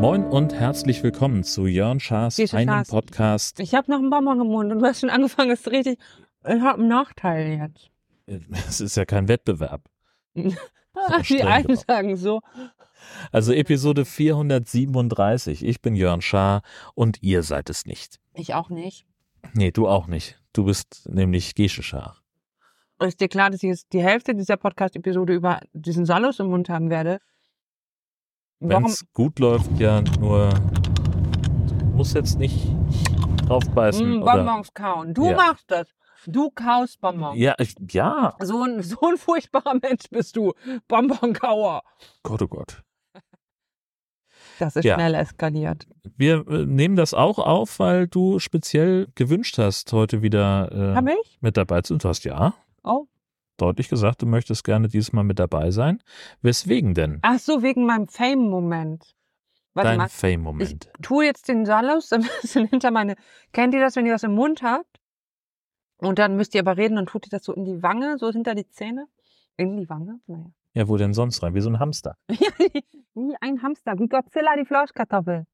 Moin und herzlich willkommen zu Jörn Schaas einem Schaas. Podcast. Ich habe noch einen Bonbon im Mund und du hast schon angefangen, es ist richtig. Ich habe einen Nachteil jetzt. Es ist ja kein Wettbewerb. Die einen sagen so. Also Episode 437. Ich bin Jörn Schaar und ihr seid es nicht. Ich auch nicht. Nee, du auch nicht. Du bist nämlich Gesche Schaar. Ist dir klar, dass ich jetzt die Hälfte dieser Podcast-Episode über diesen Salus im Mund haben werde? Wenn es gut läuft, ja nur. Du musst jetzt nicht draufbeißen. Mm, oder, Bonbons kauen. Du Ja. machst das. Du kaust Bonbons. ja, ich, ja. So, ein, so ein furchtbarer Mensch bist du. Bonbonkauer. Gott, oh Gott. Das ist Ja. schnell eskaliert. Wir äh, nehmen das auch auf, weil du speziell gewünscht hast, heute wieder äh, mit dabei zu sein. Du hast ja Oh. deutlich gesagt, du möchtest gerne dieses Mal mit dabei sein. Weswegen denn? Ach so, wegen meinem Fame-Moment. Dein mal. Ich Fame-Moment. tue jetzt den Salus ein bisschen hinter meine. Kennt ihr das, wenn ihr was im Mund habt? Und dann müsst ihr aber reden und tut ihr das so in die Wange, so hinter die Zähne? In die Wange? Naja. Ja, wo denn sonst rein? Wie so ein Hamster. Wie ein Hamster, wie Godzilla die Flauschkartoffel.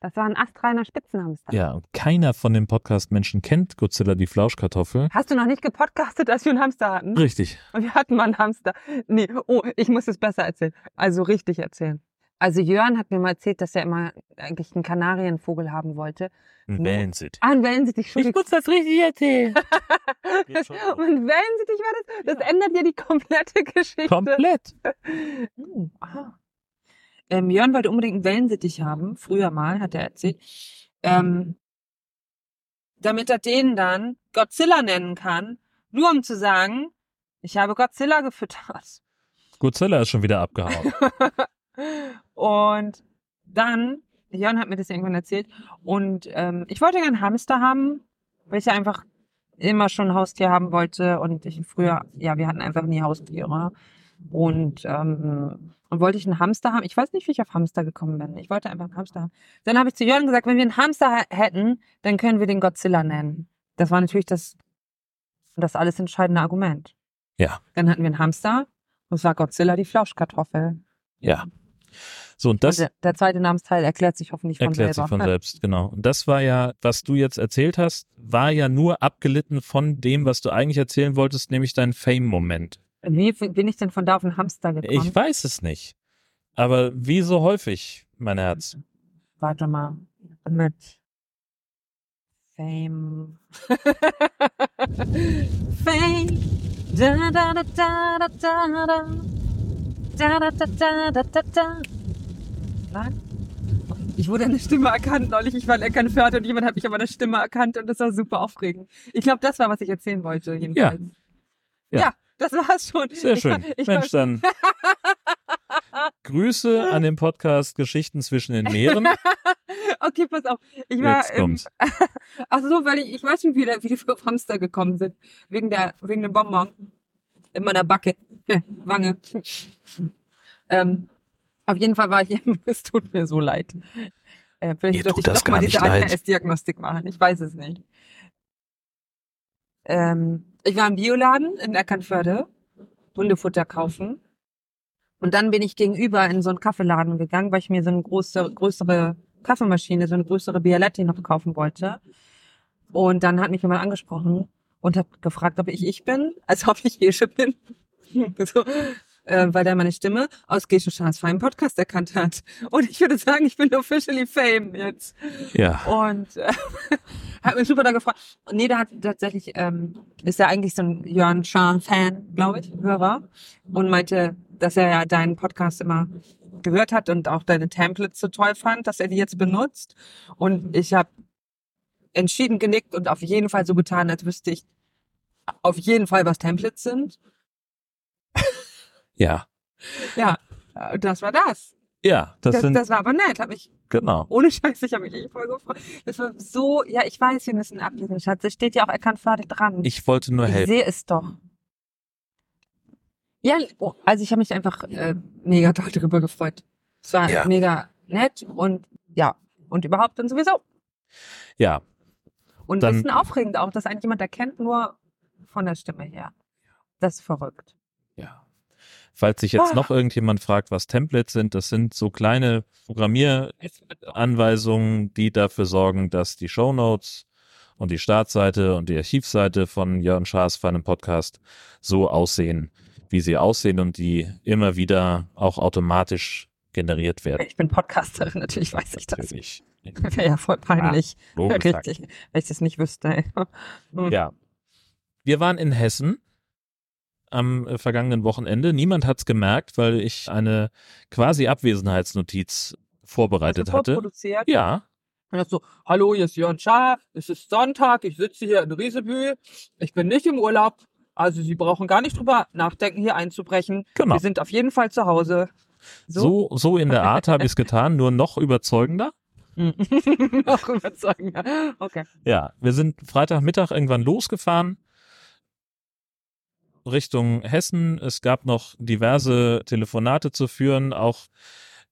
Das war ein astreiner Spitzenhamster. Ja, und keiner von den Podcast-Menschen kennt Godzilla die Flauschkartoffel. Hast du noch nicht gepodcastet, als wir einen Hamster hatten? Richtig. Und wir hatten mal einen Hamster. Nee, oh, ich muss es besser erzählen. Also richtig erzählen. Also Jörn hat mir mal erzählt, dass er immer eigentlich einen Kanarienvogel haben wollte. Ein Wo- Wellensitt. Ah, ein Wellensittich, Entschuldigung. muss das richtig erzählen. Und Wellensittich war das? Das ändert ja die komplette Geschichte. Komplett. Aha. Ähm, Jörn wollte unbedingt einen Wellensittich haben, früher mal, hat er erzählt. Ähm, damit er den dann Godzilla nennen kann, nur um zu sagen, ich habe Godzilla gefüttert. Godzilla ist schon wieder abgehauen. und dann, Jörn hat mir das irgendwann erzählt, und ähm, ich wollte gerne einen Hamster haben, weil ich ja einfach immer schon ein Haustier haben wollte und ich früher, ja, wir hatten einfach nie Haustiere. Und ähm, und wollte ich einen Hamster haben. Ich weiß nicht, wie ich auf Hamster gekommen bin. Ich wollte einfach einen Hamster haben. Dann habe ich zu Jörn gesagt, wenn wir einen Hamster ha- hätten, dann können wir den Godzilla nennen. Das war natürlich das, das alles entscheidende Argument. Ja. Dann hatten wir einen Hamster und es war Godzilla die Flauschkartoffel. Ja. So, und das und der, zweite Namensteil erklärt sich hoffentlich von erklärt sich selber. von selbst, genau. Und das war ja, was du jetzt erzählt hast, war ja nur abgelitten von dem, was du eigentlich erzählen wolltest, nämlich dein Fame-Moment. Wie bin ich denn von da auf den Hamster gekommen? Ich weiß es nicht. Aber wie so häufig, mein Herz. Warte mal. Mit Fame. Fame. Da, da, da, da, da, da, da. Da, da, da, da, da, da, da. Nein? Ich wurde eine Stimme erkannt neulich. Ich war lecker Pferd und jemand hat mich aber eine Stimme erkannt und das war super aufregend. Ich glaube, das war, was ich erzählen wollte, jedenfalls. Ja. Ja, das war's schon. Sehr Ich schön. war- Ich Mensch, dann Grüße an den Podcast Geschichten zwischen den Meeren. okay, pass auf. Ich war Jetzt kommt's. Ach so, weil ich, ich weiß nicht, wie, der, wie die auf Hamster gekommen sind. Wegen der, wegen dem Bonbon. In meiner Backe. Wange. ähm, auf jeden Fall war ich, es tut mir so leid. Äh, vielleicht sollte ich das doch mal diese. ADHS-Diagnostik machen. Ich weiß es nicht. Ähm, ich war im Bioladen in Eckernförde. Hundefutter kaufen. Und dann bin ich gegenüber in so einen Kaffeeladen gegangen, weil ich mir so eine große, größere Kaffeemaschine, so eine größere Bialetti noch kaufen wollte. Und dann hat mich jemand angesprochen und hat gefragt, ob ich ich bin, als ob ich Gesche bin. so, äh, weil der meine Stimme aus Gesche Schars Fein Podcast erkannt hat. Und ich würde sagen, ich bin officially fame jetzt. Ja. Und äh, hat mich super da gefragt. Und nee, der hat tatsächlich, ähm, ist ja eigentlich so ein Jörn Schahn-Fan, glaube ich, Hörer. Und meinte, dass er ja deinen Podcast immer gehört hat und auch deine Templates so toll fand, dass er die jetzt benutzt. Und ich habe entschieden genickt und auf jeden Fall so getan, als wüsste ich auf jeden Fall, was Templates sind. Ja. Ja, äh, das war das. Ja, das, Das, sind, das war aber nett, hab ich genau. ohne Scheiß, ich habe mich echt voll gefreut. Das war so, ja, ich weiß, wir müssen ablesen, Schatz. Es steht ja auch erkannt fertig dran. Ich wollte nur Ich helfen. sehe es doch. Ja, oh, also ich habe mich einfach äh, mega toll darüber gefreut. Es war Ja. mega nett und ja, und überhaupt und sowieso. Ja. Und ein Dann- bisschen aufregend auch, dass eigentlich jemand erkennt, nur von der Stimme her. Das ist verrückt. Ja. Falls sich jetzt Ah. noch irgendjemand fragt, was Templates sind, das sind so kleine Programmieranweisungen, die dafür sorgen, dass die Shownotes und die Startseite und die Archivseite von Jörn Schaas für einen Podcast so aussehen, wie sie aussehen und die immer wieder auch automatisch generiert werden. Ich bin Podcasterin, natürlich weiß ich das. Natürlich. Wäre ja voll peinlich. Logisch. Richtig. Wenn ich das nicht wüsste. Hm. Ja. Wir waren in Hessen am äh, vergangenen Wochenende. Niemand hat's gemerkt, weil ich eine quasi Abwesenheitsnotiz vorbereitet hatte. Ja, Und das so, hallo, hier ist Jörn Schaar, es ist Sonntag, ich sitze hier in Riesebühl, ich bin nicht im Urlaub, also Sie brauchen gar nicht drüber nachdenken, hier einzubrechen. genau. Wir sind auf jeden Fall zu Hause. So, so in der Art habe ich es getan, nur noch überzeugender. Noch überzeugen. Okay. Ja, wir sind Freitagmittag irgendwann losgefahren Richtung Hessen. Es gab noch diverse Telefonate zu führen, auch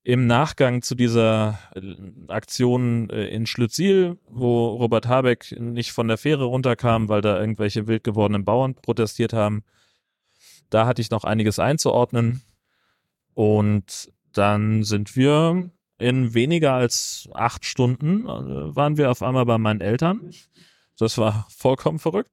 im Nachgang zu dieser äh, Aktion äh, in Schlütziel, wo Robert Habeck nicht von der Fähre runterkam, weil da irgendwelche wild gewordenen Bauern protestiert haben. Da hatte ich noch einiges einzuordnen. Und dann sind wir in weniger als acht Stunden äh, waren wir auf einmal bei meinen Eltern. Das war vollkommen verrückt.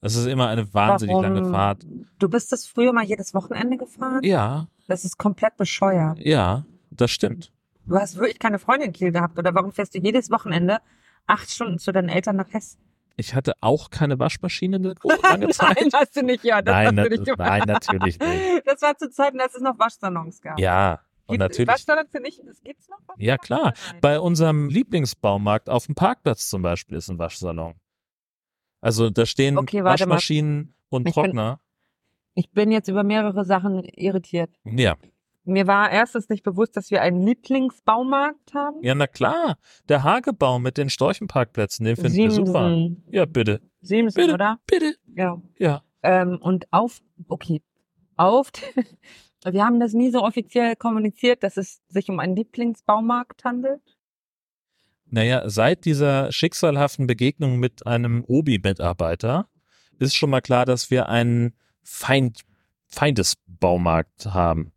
Das ist immer eine wahnsinnig Warum? lange Fahrt. Du bist das früher mal jedes Wochenende gefahren? Ja, Das ist komplett bescheuert. ja, das stimmt. Du hast wirklich keine Freundin in Kiel gehabt oder warum fährst du jedes Wochenende acht Stunden zu deinen Eltern nach Hessen? Ich hatte auch keine Waschmaschine eine lange Zeit. Nein, hast du nicht, ja. Das Nein, hast du nicht nein, natürlich nicht. Das war zu Zeiten, als es noch Waschsalons gab. Ja, und natürlich. Waschsalons sind nicht, das gibt's noch? Ja, klar. Bei unserem Lieblingsbaumarkt auf dem Parkplatz zum Beispiel ist ein Waschsalon. Also da stehen Okay, warte mal. Waschmaschinen und Ich bin- Trockner. Ich bin jetzt über mehrere Sachen irritiert. Ja. Mir war erstens nicht bewusst, dass wir einen Lieblingsbaumarkt haben. ja, na klar. Der Hagebau mit den Storchenparkplätzen, den finden wir super. Siemsen. Ja, bitte. Siemsen, Bitte. oder? Bitte. Ja. Ja. Ähm, und auf, okay, auf, wir haben das nie so offiziell kommuniziert, dass es sich um einen Lieblingsbaumarkt handelt. Naja, seit dieser schicksalhaften Begegnung mit einem Obi-Mitarbeiter ist schon mal klar, dass wir einen Feind, Feindesbaumarkt haben.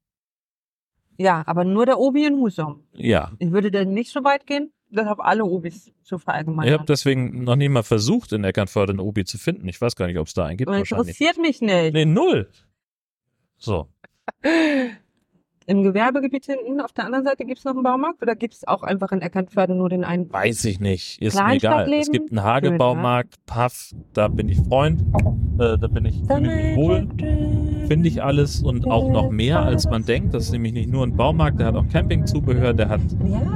Ja, aber nur der Obi in Husum. Ja. Ich würde da nicht so weit gehen, das auf alle Obis zu Ich verallgemeinern. habe deswegen noch nie mal versucht, in Eckernförde einen Obi zu finden. Ich weiß gar nicht, ob es da einen gibt. Interessiert mich nicht. Nee, null. So. Im Gewerbegebiet hinten auf der anderen Seite gibt es noch einen Baumarkt oder gibt es auch einfach in Eckernförde nur den einen? Weiß ich nicht. Ist mir egal. Es gibt einen Hagebaumarkt, Paff, da bin ich Freund. Äh, da bin ich, wohl. Finde ich alles und auch noch mehr, als man denkt. Das ist nämlich nicht nur ein Baumarkt, der hat auch Campingzubehör, der hat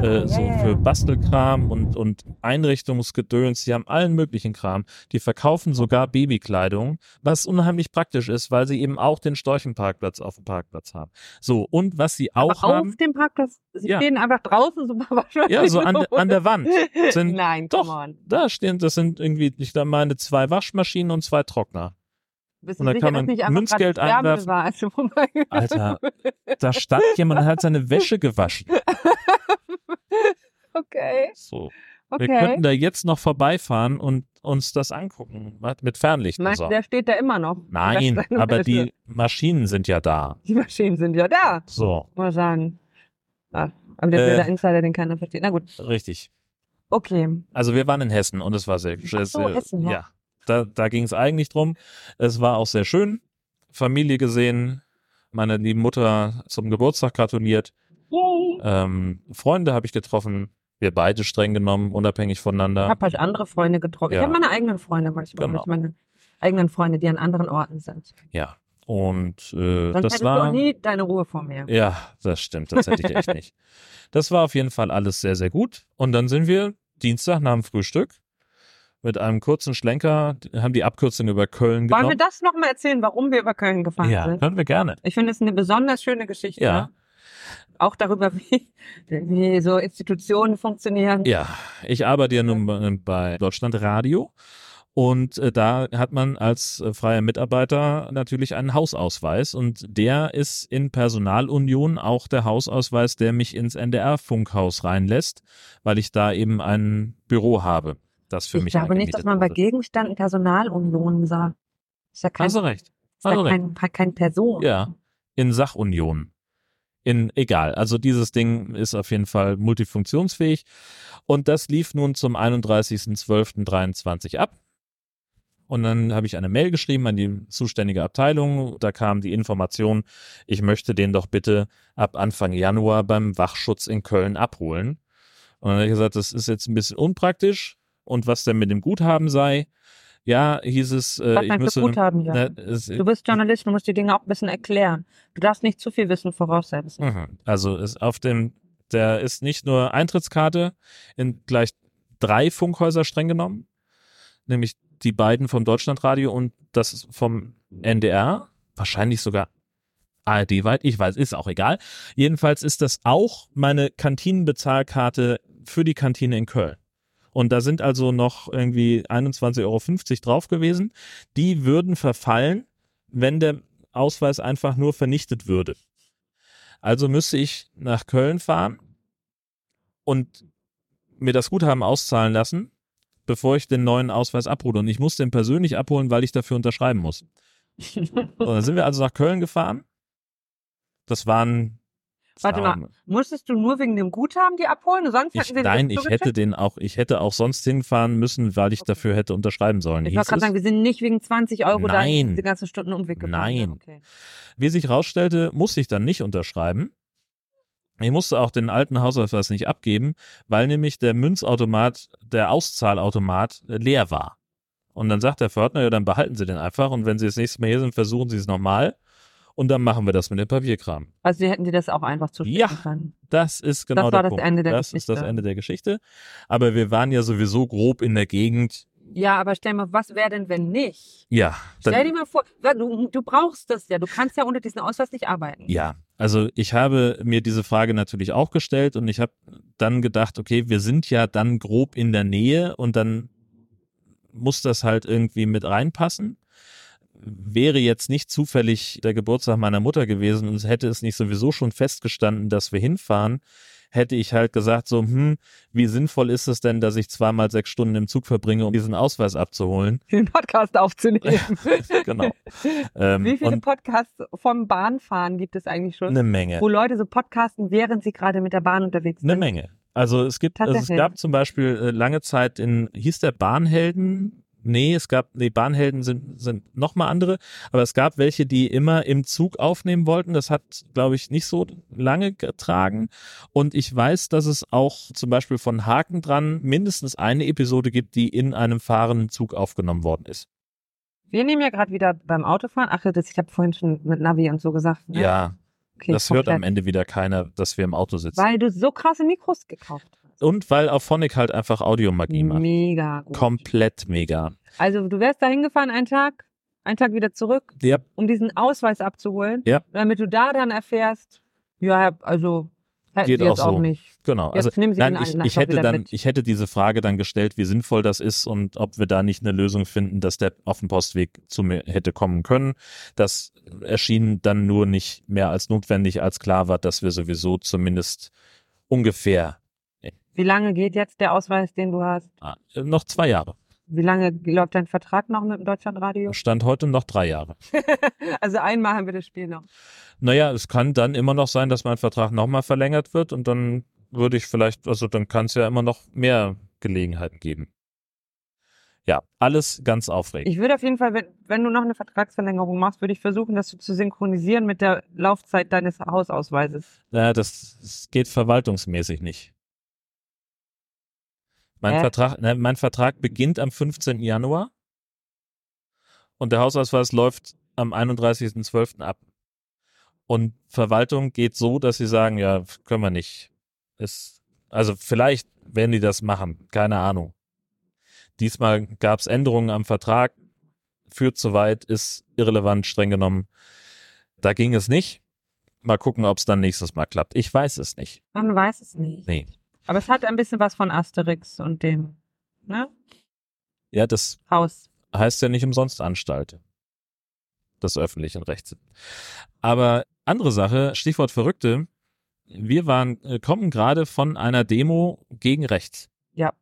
äh, so für Bastelkram und, und Einrichtungsgedöns. Die haben allen möglichen Kram. Die verkaufen sogar Babykleidung, was unheimlich praktisch ist, weil sie eben auch den Storchenparkplatz auf dem Parkplatz haben. So, und was sie auch Aber haben, auf dem Parkplatz, sie Ja. stehen einfach draußen so wahrscheinlich. ja, so an, an der Wand sind, Nein, doch. da stehen, das sind irgendwie, ich da meine, zwei Waschmaschinen und zwei Trockner. Bist Und da sicher, kann man nicht Münzgeld einwerfen. Alter, da stand jemand und hat seine Wäsche gewaschen. Okay, So. okay. Wir könnten da jetzt noch vorbeifahren und uns das angucken. Mit Fernlicht Meinst so. der steht da immer noch? Nein, aber Wäsche. die Maschinen sind ja da. Die Maschinen sind ja da, So, mal sagen. Ah, aber der Äh. blöde Insider, den keiner versteht. Na gut, richtig. okay. Also wir waren in Hessen und es war sehr, sehr, so, Hessen, ja. ja. Da, da ging es eigentlich drum. Es war auch sehr schön. Familie gesehen, meine lieben Mutter zum Geburtstag gratuliert. Ähm, Freunde habe ich getroffen. Wir beide streng genommen, unabhängig Ich voneinander. habe halt andere Freunde getroffen. Ja. Ich habe meine eigenen Freunde manchmal, Genau. meine eigenen Freunde, die an anderen Orten sind. Ja. Und äh, Sonst das du war. auch nie deine Ruhe vor mir. Ja, das stimmt. Das hätte ich echt nicht. Das war auf jeden Fall alles sehr, sehr gut. Und dann sind wir Dienstag nach dem Frühstück mit einem kurzen Schlenker, haben die Abkürzung über Köln Wollen wir genommen. das nochmal erzählen, warum wir über Köln gefahren Ja, sind? können wir gerne. Ich finde es eine besonders schöne Geschichte. Ja. Auch darüber, wie, wie so Institutionen funktionieren. Ja, ich arbeite ja nun bei- bei Deutschlandradio und äh, da hat man als äh, freier Mitarbeiter natürlich einen Hausausweis und der ist in Personalunion auch der Hausausweis, der mich ins NDR-Funkhaus reinlässt, weil ich da eben ein Büro habe. Das für ich mich glaube nicht, dass man bei wurde. Gegenständen Personalunion sagt. Ist ja kein, Hast du recht. ist ja hast du kein, kein Person. Ja, in Sachunion. In egal. Also dieses Ding ist auf jeden Fall multifunktionsfähig und das lief nun zum 31.12.23 ab. Und dann habe ich eine Mail geschrieben an die zuständige Abteilung. Da kam die Information, ich möchte den doch bitte ab Anfang Januar beim Wachschutz in Köln abholen. Und dann habe ich gesagt, das ist jetzt ein bisschen unpraktisch. Und was denn mit dem Guthaben sei, ja, hieß es, äh, Was ich müsse. Guthaben hier? Ne, es, Du bist Journalist, du musst die Dinge auch ein bisschen erklären. Du darfst nicht zu viel Wissen voraussetzen. Mhm. Also ist auf dem, der ist nicht nur Eintrittskarte in gleich drei Funkhäuser streng genommen, nämlich die beiden vom Deutschlandradio und das vom NDR, wahrscheinlich sogar ARD-weit, ich weiß, ist auch egal. Jedenfalls ist das auch meine Kantinenbezahlkarte für die Kantine in Köln. Und da sind also noch irgendwie 21,50 Euro drauf gewesen. Die würden verfallen, wenn der Ausweis einfach nur vernichtet würde. Also müsste ich nach Köln fahren und mir das Guthaben auszahlen lassen, bevor ich den neuen Ausweis abhole. Und ich muss den persönlich abholen, weil ich dafür unterschreiben muss. Und dann sind wir also nach Köln gefahren. Das waren. Warte mal, Musstest du nur wegen dem Guthaben die abholen? Sonst Ich, hätten sie nein, ich hätte den auch, ich hätte auch sonst hinfahren müssen, weil ich dafür hätte unterschreiben sollen. Ich wollte gerade sagen, wir sind nicht wegen 20 Euro da diese ganzen Stunden Umweg gefahren. Nein. Okay. Wie sich rausstellte, musste ich dann nicht unterschreiben. Ich musste auch den alten Hausausweis nicht abgeben, weil nämlich der Münzautomat, der Auszahlautomat leer war. Und dann sagt der Pförtner, ja, dann behalten Sie den einfach und wenn Sie das nächste Mal hier sind, versuchen Sie es nochmal und dann machen wir das mit dem Papierkram. Also sie hätten dir das auch einfach zuschicken Ja. können. Das ist genau war der das Punkt. Ende der das ist das Geschichte. Ende der Geschichte. Aber wir waren ja sowieso grob in der Gegend. Ja, aber stell mal, was wäre denn, wenn nicht? Ja, Stell dir mal vor, du, du brauchst das ja. Du kannst ja ohne diesen Ausweis nicht arbeiten. ja. Also ich habe mir diese Frage natürlich auch gestellt und ich habe dann gedacht, okay, wir sind ja dann grob in der Nähe und dann muss das halt irgendwie mit reinpassen. Wäre jetzt nicht zufällig der Geburtstag meiner Mutter gewesen und hätte es nicht sowieso schon festgestanden, dass wir hinfahren, hätte ich halt gesagt so, hm, wie sinnvoll ist es denn, dass ich zweimal sechs Stunden im Zug verbringe, um diesen Ausweis abzuholen? Den Podcast aufzunehmen. genau. Ähm, Wie viele Podcasts vom Bahnfahren gibt es eigentlich schon? eine Menge. Wo Leute so podcasten, während sie gerade mit der Bahn unterwegs sind. Eine Menge. Also es gibt, also es gab zum Beispiel äh, lange Zeit in, hieß der Bahnhelden? Nee, es gab, nee, Bahnhelden sind, sind nochmal andere, aber es gab welche, die immer im Zug aufnehmen wollten. Das hat, glaube ich, nicht so lange getragen. Und ich weiß, dass es auch zum Beispiel von Haken dran mindestens eine Episode gibt, die in einem fahrenden Zug aufgenommen worden ist. Wir nehmen ja gerade wieder beim Autofahren. Ach, das, ich habe vorhin schon mit Navi und so gesagt. Ne? Ja, okay, das hört am. Ende wieder keiner, dass wir im Auto sitzen. Weil du so krasse Mikros gekauft hast. Und weil auch Phonic halt einfach Audiomagie macht. Mega gut. Komplett mega. Also du wärst da hingefahren einen Tag, einen Tag wieder zurück, Ja, um diesen Ausweis abzuholen. Ja. Damit du da dann erfährst, ja, also Geht auch so. auch nicht. Genau. Jetzt Also nehmen sie nein, ich, ich hätte dann, mit. ich hätte diese Frage dann gestellt, wie sinnvoll das ist und ob wir da nicht eine Lösung finden, dass der auf dem Postweg zu mir hätte kommen können. Das erschien dann nur nicht mehr als notwendig, als klar war, dass wir sowieso zumindest ungefähr Wie lange geht jetzt der Ausweis, den du hast? ah, noch zwei Jahre. Wie lange läuft dein Vertrag noch mit dem Deutschlandradio? Stand heute noch drei Jahre. Also einmal haben wir das Spiel noch. Naja, es kann dann immer noch sein, dass mein Vertrag nochmal verlängert wird und dann würde ich vielleicht, also dann kann es ja immer noch mehr Gelegenheiten geben. Ja, alles ganz aufregend. Ich würde auf jeden Fall, wenn, wenn du noch eine Vertragsverlängerung machst, würde ich versuchen, das zu synchronisieren mit der Laufzeit deines Hausausweises. Ja, das, das geht verwaltungsmäßig nicht. Mein? Vertrag, ne, mein Vertrag beginnt am 15. Januar und der Hausausweis läuft am 31.12. ab. Und Verwaltung geht so, dass sie sagen, ja, können wir nicht. Ist, also vielleicht werden die das machen, keine Ahnung. Diesmal gab es Änderungen am Vertrag, führt zu weit, ist irrelevant, streng genommen. Da ging es nicht. Mal gucken, ob es dann nächstes Mal klappt. Ich weiß es nicht. Man weiß es nicht. Nee. Aber es hat ein bisschen was von Asterix und dem ne? Ja, das Haus. heißt ja nicht umsonst Anstalt des öffentlichen Rechts. Aber andere Sache, Stichwort Verrückte. Wir waren, äh, kommen gerade von einer Demo gegen rechts. Ja.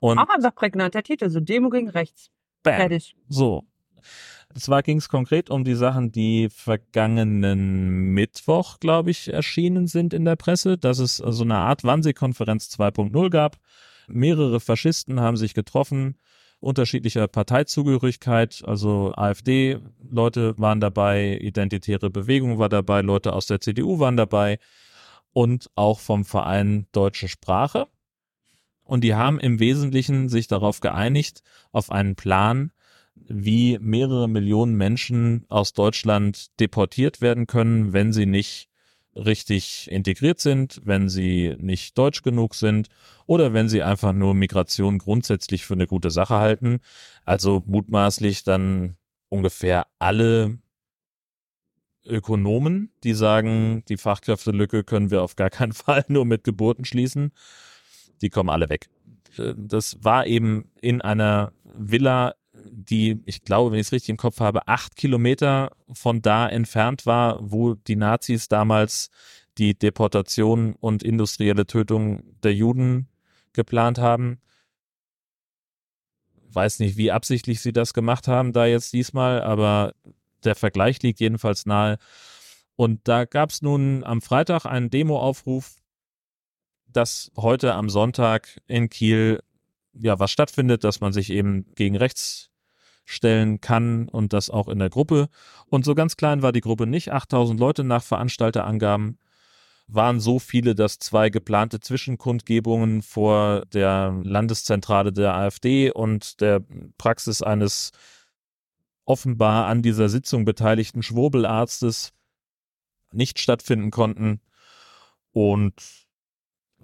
Und Auch einfach prägnanter Titel, so Demo gegen rechts. bam, Fertig. so. Zwar ging es konkret um die Sachen, die vergangenen Mittwoch, glaube ich, erschienen sind in der Presse, dass es so eine Art Wannsee-Konferenz 2.0 gab. Mehrere Faschisten haben sich getroffen, unterschiedlicher Parteizugehörigkeit, also AfD-Leute waren dabei, Identitäre Bewegung war dabei, Leute aus der CDU waren dabei und auch vom Verein Deutsche Sprache. Und die haben im Wesentlichen sich darauf geeinigt, auf einen Plan, wie mehrere Millionen Menschen aus Deutschland deportiert werden können, wenn sie nicht richtig integriert sind, wenn sie nicht deutsch genug sind oder wenn sie einfach nur Migration grundsätzlich für eine gute Sache halten. Also mutmaßlich dann ungefähr alle Ökonomen, die sagen, die Fachkräftelücke können wir auf gar keinen Fall nur mit Geburten schließen. Die kommen alle weg. Das war eben in einer Villa die, ich glaube, wenn ich es richtig im Kopf habe, acht Kilometer von da entfernt war, wo die Nazis damals die Deportation und industrielle Tötung der Juden geplant haben. Weiß nicht, wie absichtlich sie das gemacht haben da jetzt diesmal, aber der Vergleich liegt jedenfalls nahe. Und da gab es nun am Freitag einen Demoaufruf, dass heute am Sonntag in Kiel ja was stattfindet, dass man sich eben gegen rechts stellen kann und das auch in der Gruppe. Und so ganz klein war die Gruppe nicht. 8000 Leute nach Veranstalterangaben waren so viele, dass zwei geplante Zwischenkundgebungen vor der Landeszentrale der AfD und der Praxis eines offenbar an dieser Sitzung beteiligten Schwurbelarztes nicht stattfinden konnten. Und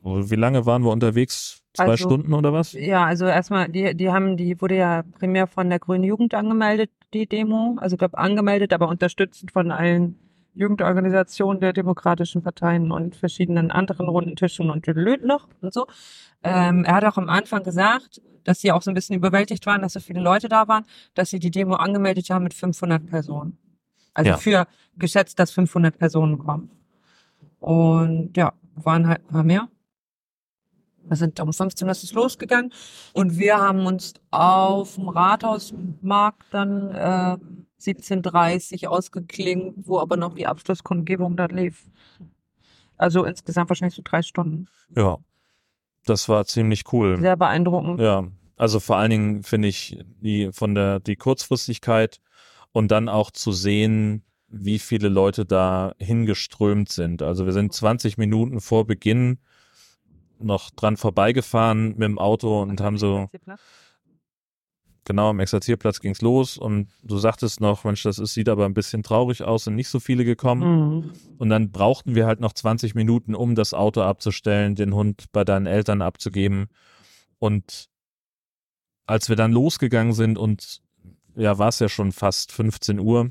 wie lange waren wir unterwegs? Zwei Also, Stunden oder was? Ja, also erstmal, die, die haben, die wurde ja primär von der Grünen Jugend angemeldet, die Demo. Also ich glaube angemeldet, aber unterstützt von allen Jugendorganisationen der demokratischen Parteien und verschiedenen anderen runden Tischen und noch und so. Ähm, er hat auch am Anfang gesagt, dass sie auch so ein bisschen überwältigt waren, dass so viele Leute da waren, dass sie die Demo angemeldet haben mit 500 Personen. Also Ja. für geschätzt, dass 500 Personen kommen. Und ja, waren halt ein paar mehr. Wir sind um 15 Uhr ist es losgegangen und wir haben uns auf dem Rathausmarkt dann äh, 17.30 ausgeklingt, wo aber noch die Abschlusskundgebung da lief. Also insgesamt wahrscheinlich so drei Stunden. Ja. Das war ziemlich cool. Sehr beeindruckend. Ja, also vor allen Dingen finde ich die von der die Kurzfristigkeit und dann auch zu sehen, wie viele Leute da hingeströmt sind. Also wir sind 20 Minuten vor Beginn noch dran vorbeigefahren mit dem Auto und haben so genau am Exerzierplatz ging's los und du sagtest noch, Mensch, das ist, sieht aber ein bisschen traurig aus und nicht so viele gekommen. Mhm. Und dann brauchten wir halt noch 20 Minuten, um das Auto abzustellen, den Hund bei deinen Eltern abzugeben. Und als wir dann losgegangen sind und ja, war es ja schon fast 15 Uhr,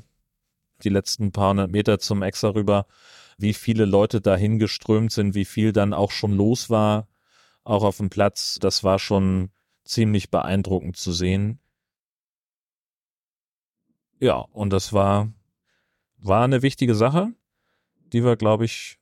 die letzten paar hundert Meter zum Exa rüber, wie viele Leute dahin geströmt sind, wie viel dann auch schon los war, auch auf dem Platz, das war schon ziemlich beeindruckend zu sehen. Ja, und das war, war eine wichtige Sache, die wir, glaube ich,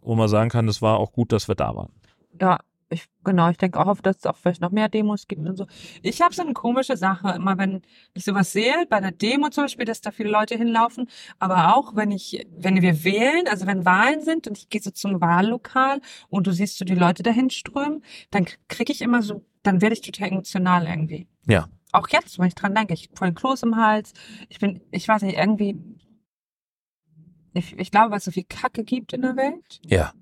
wo man sagen kann, es war auch gut, dass wir da waren. Ja, ich, genau, ich denke auch, dass es auch vielleicht noch mehr Demos gibt und so. Ich habe so eine komische Sache, immer wenn ich sowas sehe, bei einer Demo zum Beispiel, dass da viele Leute hinlaufen, aber auch wenn ich, wenn wir wählen, also wenn Wahlen sind und ich gehe so zum Wahllokal und du siehst so die Leute dahin strömen, dann kriege ich immer so, dann werde ich total emotional irgendwie. Ja. Auch jetzt, wenn ich dran denke, ich voll Kloß im Hals, ich bin, ich weiß nicht, irgendwie, ich, ich glaube, weil es so viel Kacke gibt in der Welt. Ja.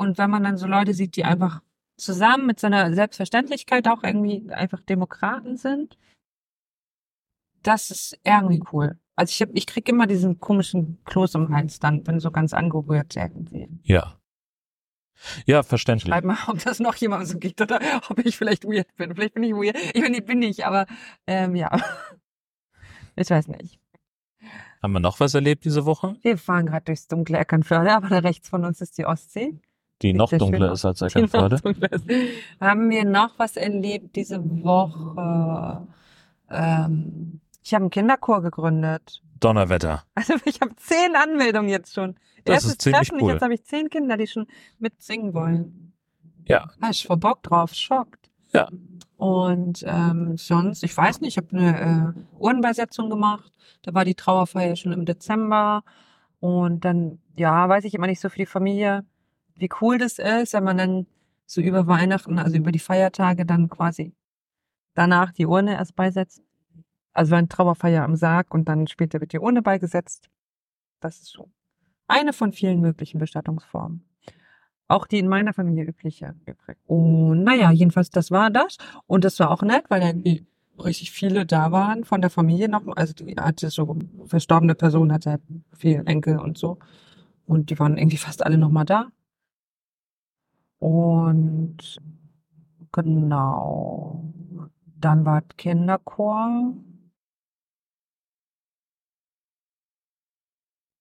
Und wenn man dann so Leute sieht, die einfach zusammen mit so einer Selbstverständlichkeit auch irgendwie einfach Demokraten sind, das ist irgendwie cool. Also ich hab, ich krieg immer diesen komischen Kloß im Hals dann, wenn so ganz angerührt irgendwie. Ja. Ja, verständlich. Schreib mal, ob das noch jemand so geht oder ob ich vielleicht weird bin. Vielleicht bin ich weird. Ich bin, bin ich, aber ähm, ja. Ich weiß nicht. Haben wir noch was erlebt diese Woche? Wir fahren gerade durchs dunkle Eckernförde, aber da rechts von uns ist die Ostsee. Die noch dunkler ist als Eckernförde. Haben wir noch was erlebt diese Woche? Ähm, ich habe einen Kinderchor gegründet. Donnerwetter. Also ich habe zehn Anmeldungen jetzt schon. Das Erstes ist ziemlich Treffen, cool. Jetzt habe ich zehn Kinder, die schon mitsingen wollen. Ja. Da ich voll Bock drauf, schockt. Ja. Und ähm, sonst, ich weiß nicht, ich habe eine äh, Urnenbeisetzung gemacht. Da war die Trauerfeier schon im Dezember. Und dann, ja, weiß ich immer nicht so für die Familie, wie cool das ist, wenn man dann so über Weihnachten, also über die Feiertage dann quasi danach die Urne erst beisetzt. Also eine Trauerfeier am Sarg und dann später wird die Urne beigesetzt. Das ist so eine von vielen möglichen Bestattungsformen. Auch die in meiner Familie übliche. Und naja, jedenfalls, das war das. Und das war auch nett, weil irgendwie richtig viele da waren von der Familie noch. Also die hatte so verstorbene Person, hatte halt viele Enkel und so. Und die waren irgendwie fast alle nochmal da. Und genau. Dann war Kinderchor.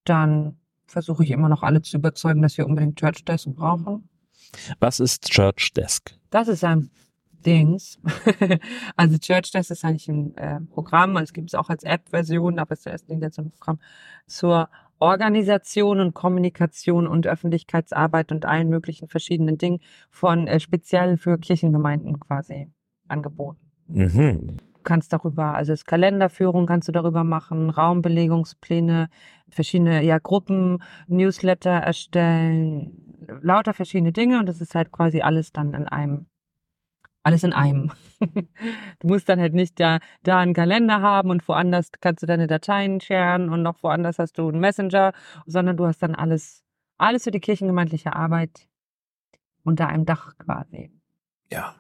Dann versuche ich immer noch alle zu überzeugen, dass wir unbedingt Church Desk brauchen. Was ist Church Desk? Das ist ein Dings. also Church Desk ist eigentlich ein äh, Programm, es gibt es auch als App-Version, aber es ist jetzt ein Programm zur Organisation und Kommunikation und Öffentlichkeitsarbeit und allen möglichen verschiedenen Dingen von äh, speziell für Kirchengemeinden quasi angeboten. Mhm. Du kannst darüber, also das Kalenderführung kannst du darüber machen, Raumbelegungspläne, verschiedene ja, Gruppen, Newsletter erstellen, lauter verschiedene Dinge und das ist halt quasi alles dann in einem alles in einem. du musst dann halt nicht da, da einen Kalender haben und woanders kannst du deine Dateien sharen und noch woanders hast du einen Messenger, sondern du hast dann alles, alles für die kirchengemeindliche Arbeit unter einem Dach quasi. Ja.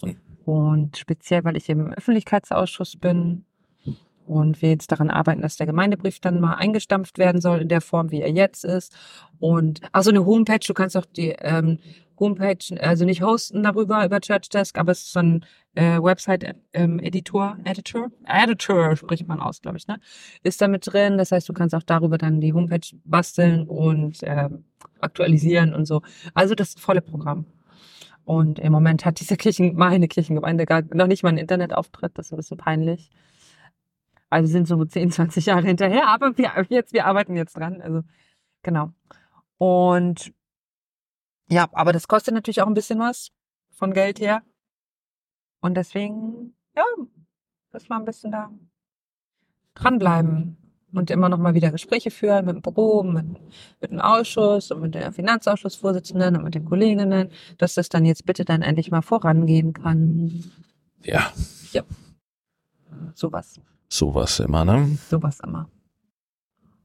Und und speziell, weil ich im Öffentlichkeitsausschuss bin und wir jetzt daran arbeiten, dass der Gemeindebrief dann mal eingestampft werden soll in der Form, wie er jetzt ist. Und also eine Homepage, du kannst auch die ähm, Homepage, also nicht hosten darüber über Church Desk, aber es ist so ein äh, Website-Editor, ähm, Editor, Editor spricht man aus, glaube ich, ne? Ist da mit drin. Das heißt, du kannst auch darüber dann die Homepage basteln und äh, aktualisieren und so. Also das volle Programm. Und im Moment hat diese Kirchen, meine Kirchengemeinde gar noch nicht mal einen Internetauftritt. Das ist ein bisschen peinlich. Also sind so 10, 20 Jahre hinterher, aber wir, jetzt, wir arbeiten jetzt dran. Also, genau. Und ja, aber das kostet natürlich auch ein bisschen was von Geld her. Und deswegen, ja, müssen wir ein bisschen da dranbleiben und immer noch mal wieder Gespräche führen mit dem Büro, mit, mit dem Ausschuss und mit der Finanzausschussvorsitzenden und mit den Kolleginnen, dass das dann jetzt bitte dann endlich mal vorangehen kann. Ja. Ja. Sowas. Sowas immer, ne? Sowas immer.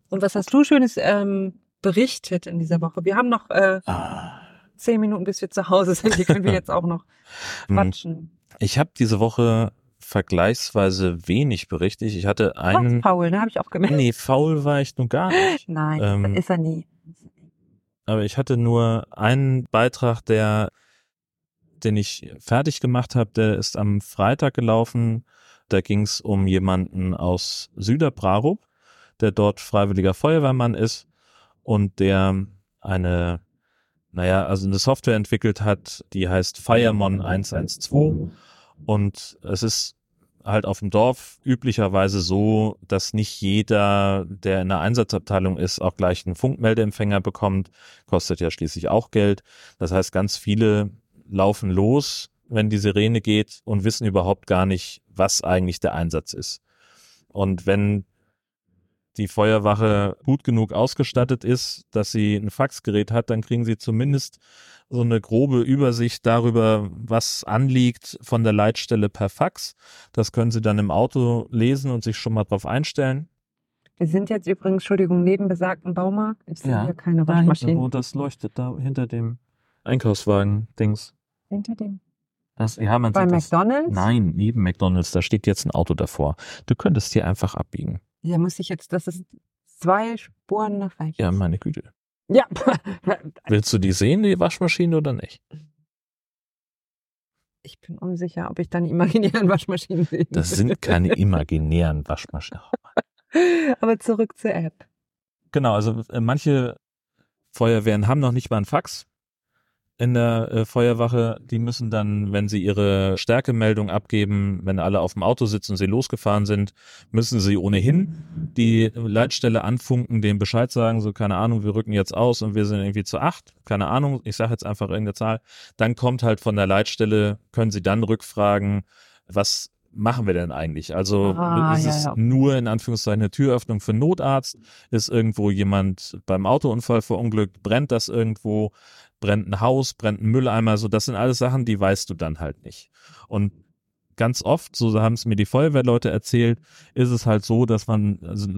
Und was hast du Schönes ähm, berichtet in dieser Woche? Wir haben noch äh, ah. zehn Minuten, bis wir zu Hause sind. Die können wir jetzt auch noch hm. quatschen. Ich habe diese Woche vergleichsweise wenig berichtet. Ich hatte einen. Ach, faul, ne? Habe ich auch gemerkt. Nee, faul war ich nun gar nicht. Nein, ähm, ist er nie. Aber ich hatte nur einen Beitrag, der, den ich fertig gemacht habe, der ist am Freitag gelaufen. Da ging es um jemanden aus Süderbrarup, der dort freiwilliger Feuerwehrmann ist und der eine, naja, also eine Software entwickelt hat, die heißt Firemon 112. Und es ist halt auf dem Dorf üblicherweise so, dass nicht jeder, der in der Einsatzabteilung ist, auch gleich einen Funkmeldeempfänger bekommt. Kostet ja schließlich auch Geld. Das heißt, ganz viele laufen los, wenn die Sirene geht und wissen überhaupt gar nicht, was eigentlich der Einsatz ist. Und wenn die Feuerwache gut genug ausgestattet ist, dass sie ein Faxgerät hat, dann kriegen sie zumindest so eine grobe Übersicht darüber, was anliegt von der Leitstelle per Fax. Das können Sie dann im Auto lesen und sich schon mal drauf einstellen. Wir sind jetzt übrigens, Entschuldigung, neben besagten Baumarkt. Ich sehe ja, hier keine Waschmaschine. Wo das leuchtet, da hinter dem Einkaufswagen-Dings. Hinter dem? Das, ja, man Bei McDonalds? Das. Nein, neben McDonalds, da steht jetzt ein Auto davor. Du könntest hier einfach abbiegen. Ja, muss ich jetzt, das ist zwei Spuren nach rechts. Ja, meine Güte. Ja. Willst du die sehen, die Waschmaschine, oder nicht? Ich bin unsicher, ob ich dann imaginären Waschmaschinen sehe. Das sind keine imaginären Waschmaschinen. Aber zurück zur App. Genau, also äh, manche Feuerwehren haben noch nicht mal ein Fax. In der äh, Feuerwache, die müssen dann, wenn sie ihre Stärkemeldung abgeben, wenn alle auf dem Auto sitzen und sie losgefahren sind, müssen sie ohnehin die Leitstelle anfunken, dem Bescheid sagen, so keine Ahnung, wir rücken jetzt aus und wir sind irgendwie zu acht, keine Ahnung, ich sage jetzt einfach irgendeine Zahl. Dann kommt halt von der Leitstelle, können sie dann rückfragen, was machen wir denn eigentlich? Also Ah, ist ja, es ja. nur in Anführungszeichen eine Türöffnung für einen Notarzt? Ist irgendwo jemand beim Autounfall verunglückt? Brennt das irgendwo? Brennt ein Haus? Brennt ein Mülleimer? So, das sind alles Sachen, die weißt du dann halt nicht. Und ganz oft, so haben es mir die Feuerwehrleute erzählt, ist es halt so, dass man, also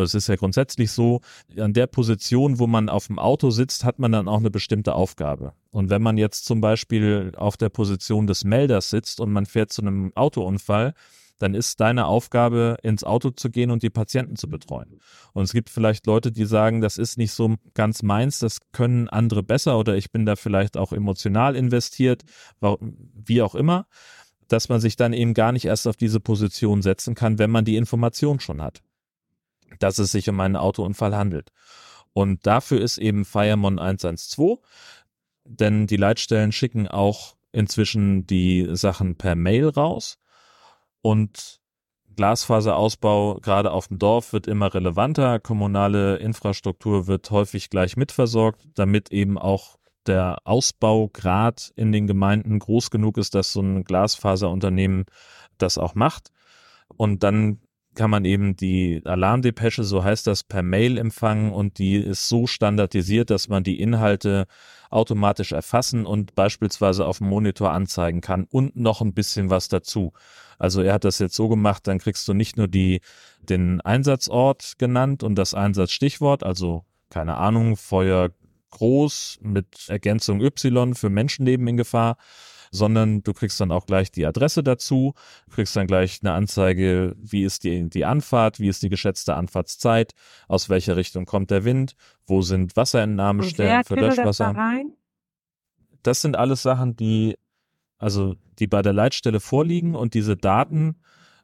es ist ja grundsätzlich so, an der Position, wo man auf dem Auto sitzt, hat man dann auch eine bestimmte Aufgabe. Und wenn man jetzt zum Beispiel auf der Position des Melders sitzt und man fährt zu einem Autounfall, dann ist deine Aufgabe, ins Auto zu gehen und die Patienten zu betreuen. Und es gibt vielleicht Leute, die sagen, das ist nicht so ganz meins, das können andere besser oder ich bin da vielleicht auch emotional investiert, wie auch immer, dass man sich dann eben gar nicht erst auf diese Position setzen kann, wenn man die Information schon hat, dass es sich um einen Autounfall handelt. Und dafür ist eben Firemon 112, denn die Leitstellen schicken auch inzwischen die Sachen per Mail raus und Glasfaserausbau gerade auf dem Dorf wird immer relevanter. Kommunale Infrastruktur wird häufig gleich mitversorgt, damit eben auch der Ausbaugrad in den Gemeinden groß genug ist, dass so ein Glasfaserunternehmen das auch macht. Und dann kann man eben die Alarmdepesche, so heißt das, per Mail empfangen und die ist so standardisiert, dass man die Inhalte automatisch erfassen und beispielsweise auf dem Monitor anzeigen kann und noch ein bisschen was dazu. Also er hat das jetzt so gemacht, dann kriegst du nicht nur die, den Einsatzort genannt und das Einsatzstichwort, also keine Ahnung, Feuer groß mit Ergänzung Y für Menschenleben in Gefahr, sondern du kriegst dann auch gleich die Adresse dazu, kriegst dann gleich eine Anzeige, wie ist die, die Anfahrt, wie ist die geschätzte Anfahrtszeit, aus welcher Richtung kommt der Wind, wo sind Wasserentnahmestellen für tüdelt das da Löschwasser. Das sind alles Sachen, die, also die bei der Leitstelle vorliegen und diese Daten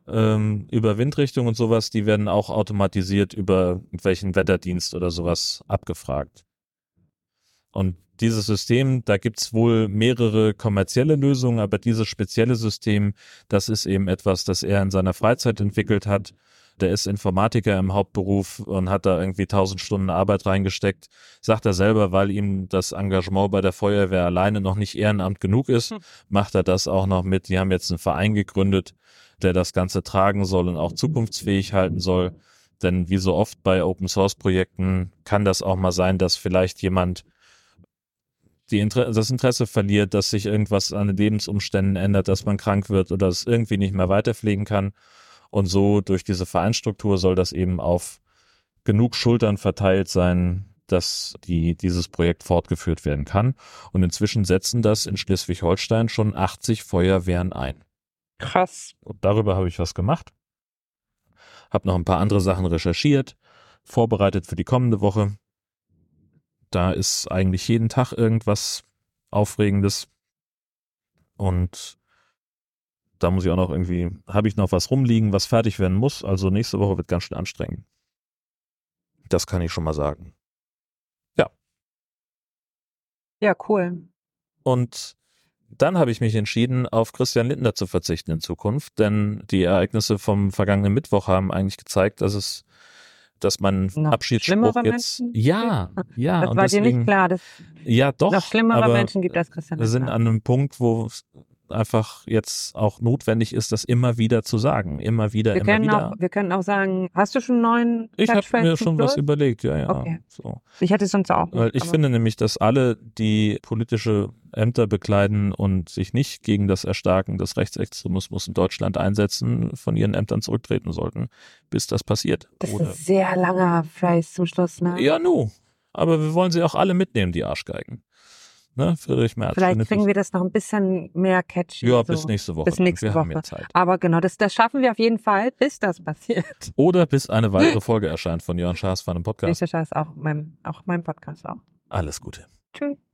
ähm, über Windrichtung und sowas, die werden auch automatisiert über welchen Wetterdienst oder sowas abgefragt. Und dieses System, da gibt's wohl mehrere kommerzielle Lösungen, aber dieses spezielle System, das ist eben etwas, das er in seiner Freizeit entwickelt hat. Der ist Informatiker im Hauptberuf und hat da irgendwie tausend Stunden Arbeit reingesteckt. Sagt er selber, weil ihm das Engagement bei der Feuerwehr alleine noch nicht Ehrenamt genug ist, Hm. macht er das auch noch mit. Die haben jetzt einen Verein gegründet, der das Ganze tragen soll und auch zukunftsfähig halten soll. Denn wie so oft bei Open Source Projekten kann das auch mal sein, dass vielleicht jemand Inter das Interesse verliert, dass sich irgendwas an den Lebensumständen ändert, dass man krank wird oder es irgendwie nicht mehr weiterpflegen kann. Und so durch diese Vereinsstruktur soll das eben auf genug Schultern verteilt sein, dass die, dieses Projekt fortgeführt werden kann. Und inzwischen setzen das in Schleswig-Holstein schon 80 Feuerwehren ein. Krass. Und darüber habe ich was gemacht. Hab noch ein paar andere Sachen recherchiert, vorbereitet für die kommende Woche. Da ist eigentlich jeden Tag irgendwas Aufregendes. Und da muss ich auch noch irgendwie, habe ich noch was rumliegen, was fertig werden muss. Also nächste Woche wird ganz schön anstrengend. Das kann ich schon mal sagen. Ja, cool. Und dann habe ich mich entschieden, auf Christian Lindner zu verzichten in Zukunft, denn die Ereignisse vom vergangenen Mittwoch haben eigentlich gezeigt, dass es, dass mein Noch Abschiedsspruch schlimmere jetzt, Menschen ja, ja, das und war dir deswegen, nicht klar, dass ja, doch, noch schlimmere aber Menschen gibt als Christian wir sind Lindner. an einem Punkt, wo es einfach jetzt auch notwendig ist, das immer wieder zu sagen, immer wieder, wir immer können wieder. auch, wir können auch sagen, hast du schon einen neuen ich habe mir schon was überlegt, ja, ja. Okay. So. Ich hätte es sonst auch. Weil ich finde nämlich, dass alle, die politische Ämter bekleiden und sich nicht gegen das Erstarken des Rechtsextremismus in Deutschland einsetzen, von ihren Ämtern zurücktreten sollten, bis das passiert. Das ist Oder, ein sehr langer Phrase zum Schluss, ne? ja, nu. Aber wir wollen sie auch alle mitnehmen, die Arschgeigen. Ne, Friedrich Merz. Vielleicht kriegen das- wir das noch ein bisschen mehr catchy. Ja, so. bis nächste Woche. Bis nächste Woche. Aber genau, das, das schaffen wir auf jeden Fall, bis das passiert. Oder bis eine weitere Folge erscheint von Jörn Schaas von einem Podcast. Nächster Scheiß auch mein, auch mein Podcast auch. Alles Gute. Tschüss.